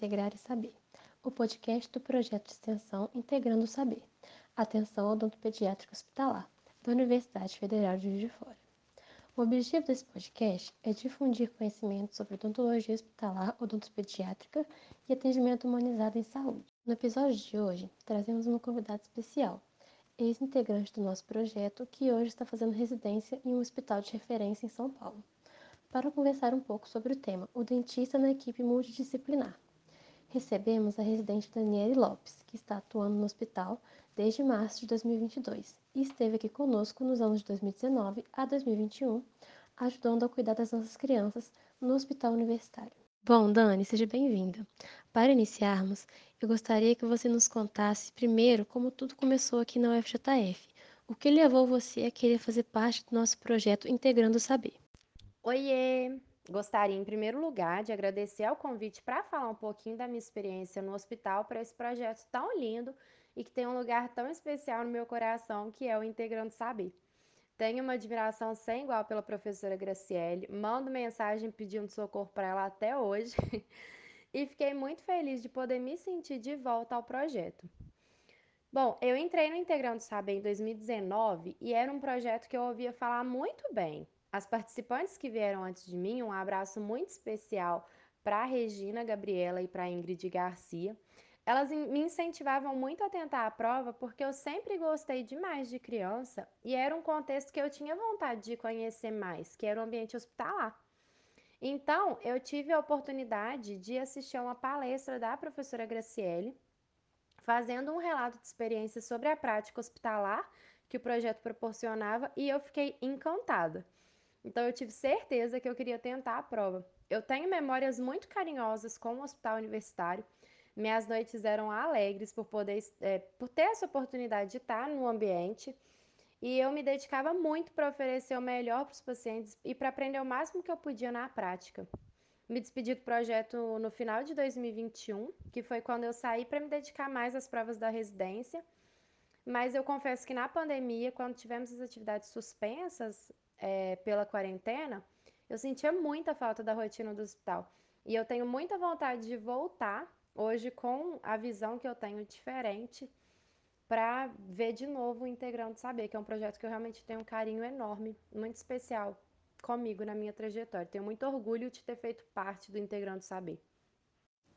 Integrar e Saber, o podcast do projeto de extensão Integrando o Saber, Atenção Odontopediátrica Hospitalar, da Universidade Federal de Juiz de Fora. O objetivo desse podcast é difundir conhecimento sobre odontologia hospitalar, odontopediátrica e atendimento humanizado em saúde. No episódio de hoje, trazemos uma convidada especial, ex-integrante do nosso projeto, que hoje está fazendo residência em um hospital de referência em São Paulo, para conversar um pouco sobre o tema O Dentista na Equipe Multidisciplinar. Recebemos a residente Daniele Lopes, que está atuando no hospital desde março de 2022 e esteve aqui conosco nos anos de 2019 a 2021, ajudando a cuidar das nossas crianças no hospital universitário. Bom, Dani, seja bem-vinda. Para iniciarmos, eu gostaria que você nos contasse primeiro como tudo começou aqui na UFJF. O que levou você a querer fazer parte do nosso projeto Integrando o Saber? Oiê! Gostaria, em primeiro lugar, de agradecer ao convite para falar um pouquinho da minha experiência no hospital para esse projeto tão lindo e que tem um lugar tão especial no meu coração, que é o Integrando Saber. Tenho uma admiração sem igual pela professora Graciele, mando mensagem pedindo socorro para ela até hoje e fiquei muito feliz de poder me sentir de volta ao projeto. Bom, eu entrei no Integrando Saber em 2019 e era um projeto que eu ouvia falar muito bem. As participantes que vieram antes de mim, um abraço muito especial para a Regina Gabriela e para a Ingrid Garcia. Elas me incentivavam muito a tentar a prova porque eu sempre gostei demais de criança e era um contexto que eu tinha vontade de conhecer mais, que era o ambiente hospitalar. Então, eu tive a oportunidade de assistir a uma palestra da professora Graciele, fazendo um relato de experiência sobre a prática hospitalar que o projeto proporcionava e eu fiquei encantada. Então, eu tive certeza que eu queria tentar a prova. Eu tenho memórias muito carinhosas com o hospital universitário minhas noites eram alegres por poder, é, por ter essa oportunidade de estar no ambiente. E eu me dedicava muito para oferecer o melhor para os pacientes e para aprender o máximo que eu podia na prática. Me despedi do projeto no final de 2021, que foi quando eu saí para me dedicar mais às provas da residência. Mas eu confesso que na pandemia, quando tivemos as atividades suspensas é, pela quarentena, eu sentia muita falta da rotina do hospital. E eu tenho muita vontade de voltar hoje com a visão que eu tenho diferente para ver de novo o Integrando Saber, que é um projeto que eu realmente tenho um carinho enorme, muito especial comigo na minha trajetória. Tenho muito orgulho de ter feito parte do Integrando Saber.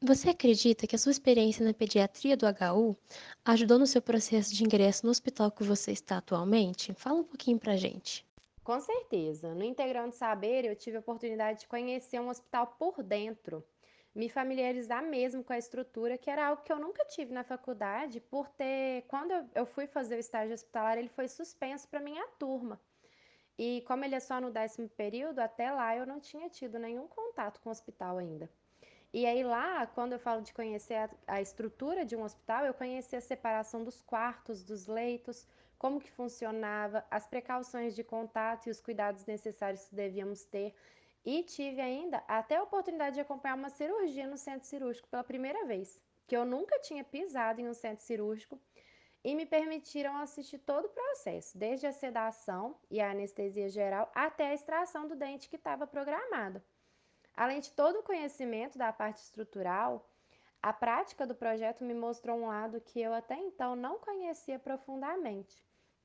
Você acredita que a sua experiência na pediatria do HU ajudou no seu processo de ingresso no hospital que você está atualmente? Fala um pouquinho pra gente. Com certeza. No Integrando Saber, eu tive a oportunidade de conhecer um hospital por dentro me familiarizar mesmo com a estrutura, que era algo que eu nunca tive na faculdade, por ter. Quando eu fui fazer o estágio hospitalar, ele foi suspenso para minha turma. E como ele é só no décimo período, até lá eu não tinha tido nenhum contato com o hospital ainda. E aí lá, quando eu falo de conhecer a, a, estrutura de um hospital, eu conheci a separação dos quartos, dos leitos, como que funcionava, as precauções de contato e os cuidados necessários que devíamos ter. E tive ainda até a oportunidade de acompanhar uma cirurgia no centro cirúrgico pela primeira vez, que eu nunca tinha pisado em um centro cirúrgico e me permitiram assistir todo o processo, desde a sedação e a anestesia geral até a extração do dente que estava programado. Além de todo o conhecimento da parte estrutural, a prática do projeto me mostrou um lado que eu até então não conhecia profundamente,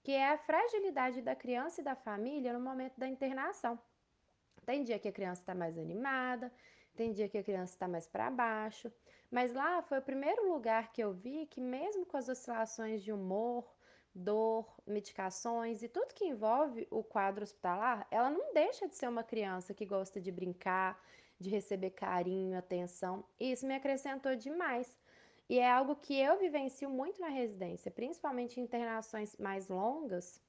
que é a fragilidade da criança e da família no momento da internação. Tem dia que a criança está mais animada, tem dia que a criança está mais para baixo, mas lá foi o primeiro lugar que eu vi que, mesmo com as oscilações de humor, dor, medicações e tudo que envolve o quadro hospitalar, ela não deixa de ser uma criança que gosta de brincar, de receber carinho, atenção. E isso me acrescentou demais. E é algo que eu vivencio muito na residência, principalmente em internações mais longas,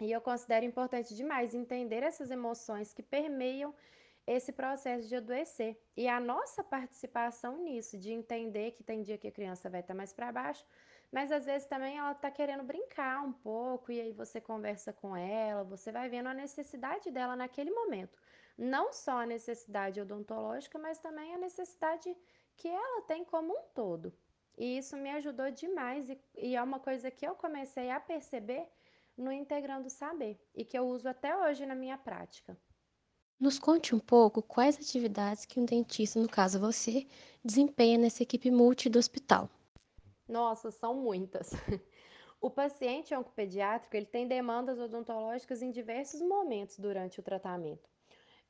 e eu considero importante demais entender essas emoções que permeiam esse processo de adoecer. E a nossa participação nisso, de entender que tem dia que a criança vai estar mais para baixo, mas às vezes também ela está querendo brincar um pouco, e aí você conversa com ela, você vai vendo a necessidade dela naquele momento. Não só a necessidade odontológica, mas também a necessidade que ela tem como um todo. E isso me ajudou demais, e, e é uma coisa que eu comecei a perceber no Integrando Saber e que eu uso até hoje na minha prática. Nos conte um pouco quais atividades que um dentista, no caso você, desempenha nessa equipe multi do hospital. Nossa, são muitas. O paciente oncopediátrico ele tem demandas odontológicas em diversos momentos durante o tratamento.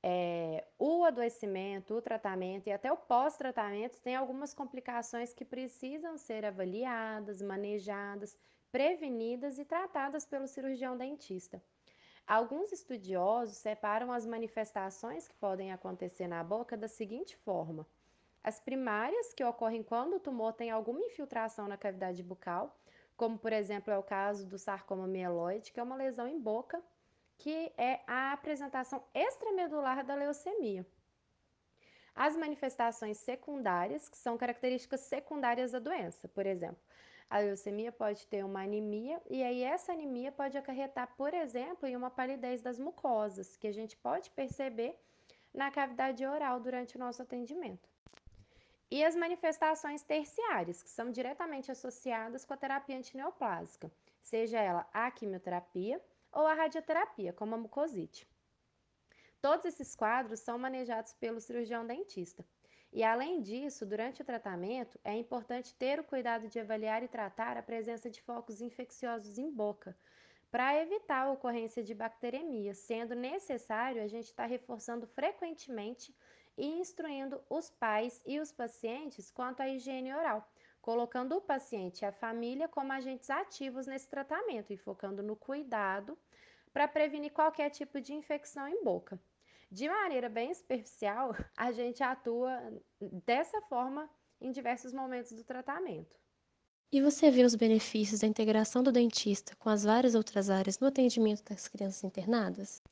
É, adoecimento, o tratamento e até o pós-tratamento tem algumas complicações que precisam ser avaliadas, manejadas, prevenidas e tratadas pelo cirurgião dentista. Alguns estudiosos separam as manifestações que podem acontecer na boca da seguinte forma: as primárias, que ocorrem quando o tumor tem alguma infiltração na cavidade bucal, como por exemplo é o caso do sarcoma mieloide, que é uma lesão em boca, que é a apresentação extramedular da leucemia. As manifestações secundárias, que são características secundárias da doença, por exemplo, a leucemia pode ter uma anemia e aí essa anemia pode acarretar, por exemplo, em uma palidez das mucosas, que a gente pode perceber na cavidade oral durante o nosso atendimento. E as manifestações terciárias, que são diretamente associadas com a terapia antineoplásica, seja ela a quimioterapia ou a radioterapia, como a mucosite. Todos esses quadros são manejados pelo cirurgião dentista. E além disso, durante o tratamento, é importante ter o cuidado de avaliar e tratar a presença de focos infecciosos em boca, para evitar a ocorrência de bacteremia, sendo necessário a gente estar tá reforçando frequentemente e instruindo os pais e os pacientes quanto à higiene oral, colocando o paciente e a família como agentes ativos nesse tratamento e focando no cuidado para prevenir qualquer tipo de infecção em boca. De maneira bem superficial, a gente atua dessa forma em diversos momentos do tratamento. E você vê os benefícios da integração do dentista com as várias outras áreas no atendimento das crianças internadas?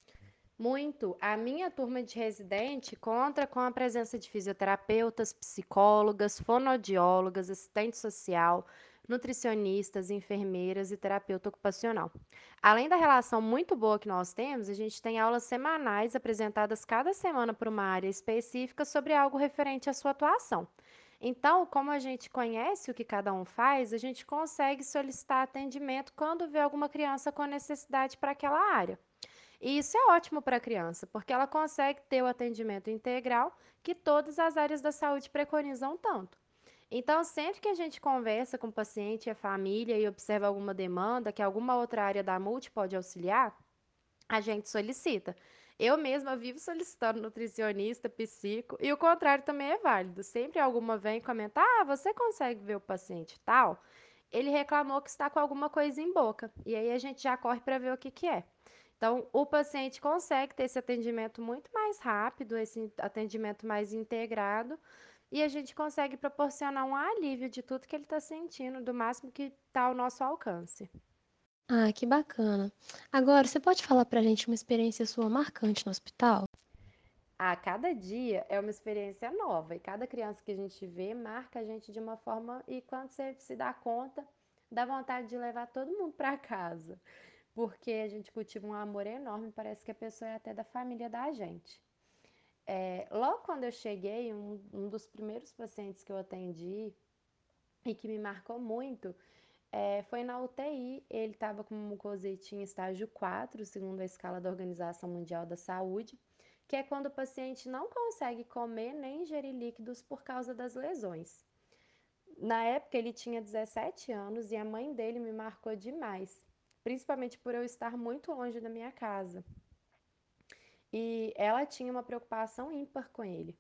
Muito. A minha turma de residente conta com a presença de fisioterapeutas, psicólogas, fonodiólogas, assistente social, nutricionistas, enfermeiras e terapeuta ocupacional. Além da relação muito boa que nós temos, a gente tem aulas semanais apresentadas cada semana por uma área específica sobre algo referente à sua atuação. Então, como a gente conhece o que cada um faz, a gente consegue solicitar atendimento quando vê alguma criança com necessidade para aquela área. E isso é ótimo para a criança, porque ela consegue ter o atendimento integral que todas as áreas da saúde preconizam tanto. Então, sempre que a gente conversa com o paciente e a família e observa alguma demanda que alguma outra área da multi pode auxiliar, a gente solicita. Eu mesma vivo solicitando nutricionista, psico, e o contrário também é válido. Sempre alguma vem comentar: ah, você consegue ver o paciente tal? Ele reclamou que está com alguma coisa em boca. E aí a gente já corre para ver o que, que é. Então, o paciente consegue ter esse atendimento muito mais rápido, esse atendimento mais integrado, e a gente consegue proporcionar um alívio de tudo que ele está sentindo, do máximo que está ao nosso alcance. Ah, que bacana. Agora, você pode falar para a gente uma experiência sua marcante no hospital? A cada dia é uma experiência nova e cada criança que a gente vê marca a gente de uma forma e quando você se dá conta, dá vontade de levar todo mundo para casa porque a gente cultiva um amor enorme, parece que a pessoa é até da família da gente. É, logo quando eu cheguei, um, um, dos primeiros pacientes que eu atendi e que me marcou muito é, foi na UTI. Ele estava com mucosite em estágio 4, segundo a escala da Organização Mundial da Saúde, que é quando o paciente não consegue comer nem ingerir líquidos por causa das lesões. Na época ele tinha 17 anos e a mãe dele me marcou demais principalmente por eu estar muito longe da minha casa. E ela tinha uma preocupação ímpar com ele.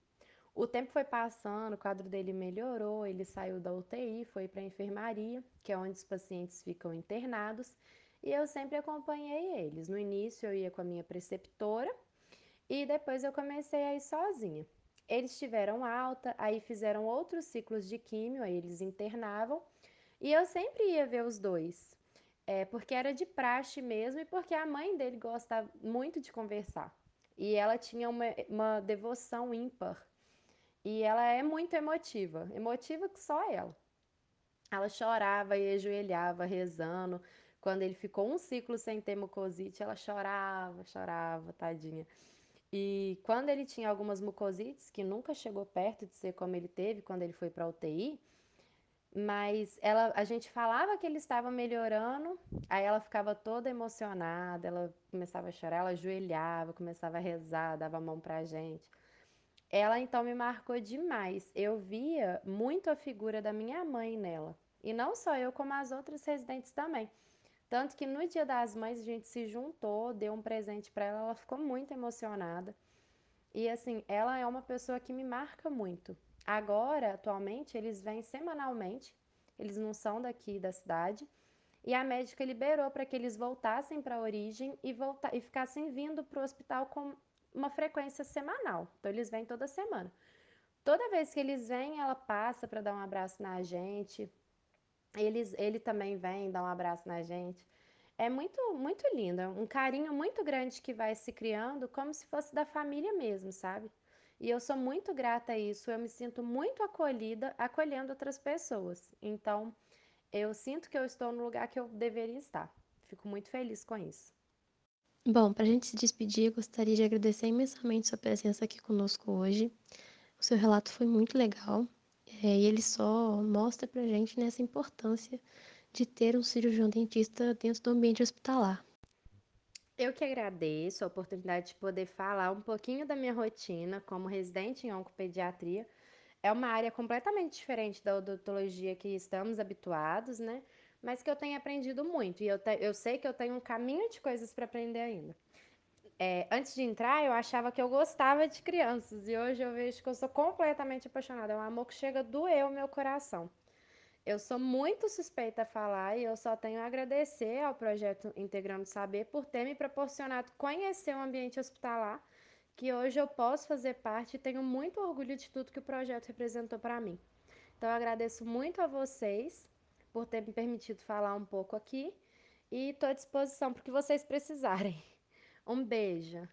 O tempo foi passando, o quadro dele melhorou, ele saiu da UTI, foi para a enfermaria, que é onde os pacientes ficam internados, e eu sempre acompanhei eles. No início eu ia com a minha preceptora e depois eu comecei a ir sozinha. Eles tiveram alta, aí fizeram outros ciclos de químio, aí eles internavam, e eu sempre ia ver os dois. É, porque era de praxe mesmo e porque a mãe dele gosta muito de conversar. E ela tinha uma, uma devoção ímpar. E ela é muito emotiva, emotiva que só ela. Ela chorava e ajoelhava rezando. Quando ele ficou um ciclo sem ter mucosite, ela chorava, chorava, tadinha. E quando ele tinha algumas mucosites, que nunca chegou perto de ser como ele teve quando ele foi para UTI, Mas ela, a gente falava que ele estava melhorando, aí ela ficava toda emocionada, ela começava a chorar, ela ajoelhava, começava a rezar, dava a mão pra gente. Ela então me marcou demais. Eu via muito a figura da minha mãe nela. E não só eu, como as outras residentes também. Tanto que no Dia das Mães a gente se juntou, deu um presente para ela, ela ficou muito emocionada. E assim, ela é uma pessoa que me marca muito. Agora, atualmente, eles vêm semanalmente, eles não são daqui da cidade, e a médica liberou para que eles voltassem para a origem e, volta e ficassem vindo para o hospital com uma frequência semanal. Então, eles vêm toda semana. Toda vez que eles vêm, ela passa para dar um abraço na gente. Eles, ele também vem dar um abraço na gente. É muito, muito lindo, é um carinho muito grande que vai se criando, como se fosse da família mesmo, sabe? E eu sou muito grata a isso, eu me sinto muito acolhida, acolhendo outras pessoas. Então, eu sinto que eu estou no lugar que eu deveria estar. Fico muito feliz com isso. Bom, para a gente se despedir, gostaria de agradecer imensamente sua presença aqui conosco hoje. O seu relato foi muito legal é, e ele só mostra para a gente nessa importância de ter um cirurgião dentista dentro do ambiente hospitalar. Eu que agradeço a oportunidade de poder falar um pouquinho da minha rotina como residente em oncopediatria. É uma área completamente diferente da odontologia que estamos habituados, né? Mas que eu tenho aprendido muito e eu, te, eu sei que eu tenho um caminho de coisas para aprender ainda. É, antes de entrar, eu achava que eu gostava de crianças e hoje eu vejo que eu sou completamente apaixonada. É um amor que chega a doer o meu coração. Eu sou muito suspeita a falar e eu só tenho a agradecer ao projeto Integrando Saber por ter me proporcionado conhecer o ambiente hospitalar, que hoje eu posso fazer parte e tenho muito orgulho de tudo que o projeto representou para mim. Então eu agradeço muito a vocês por ter me permitido falar um pouco aqui e estou à disposição para o que vocês precisarem. Um beijo.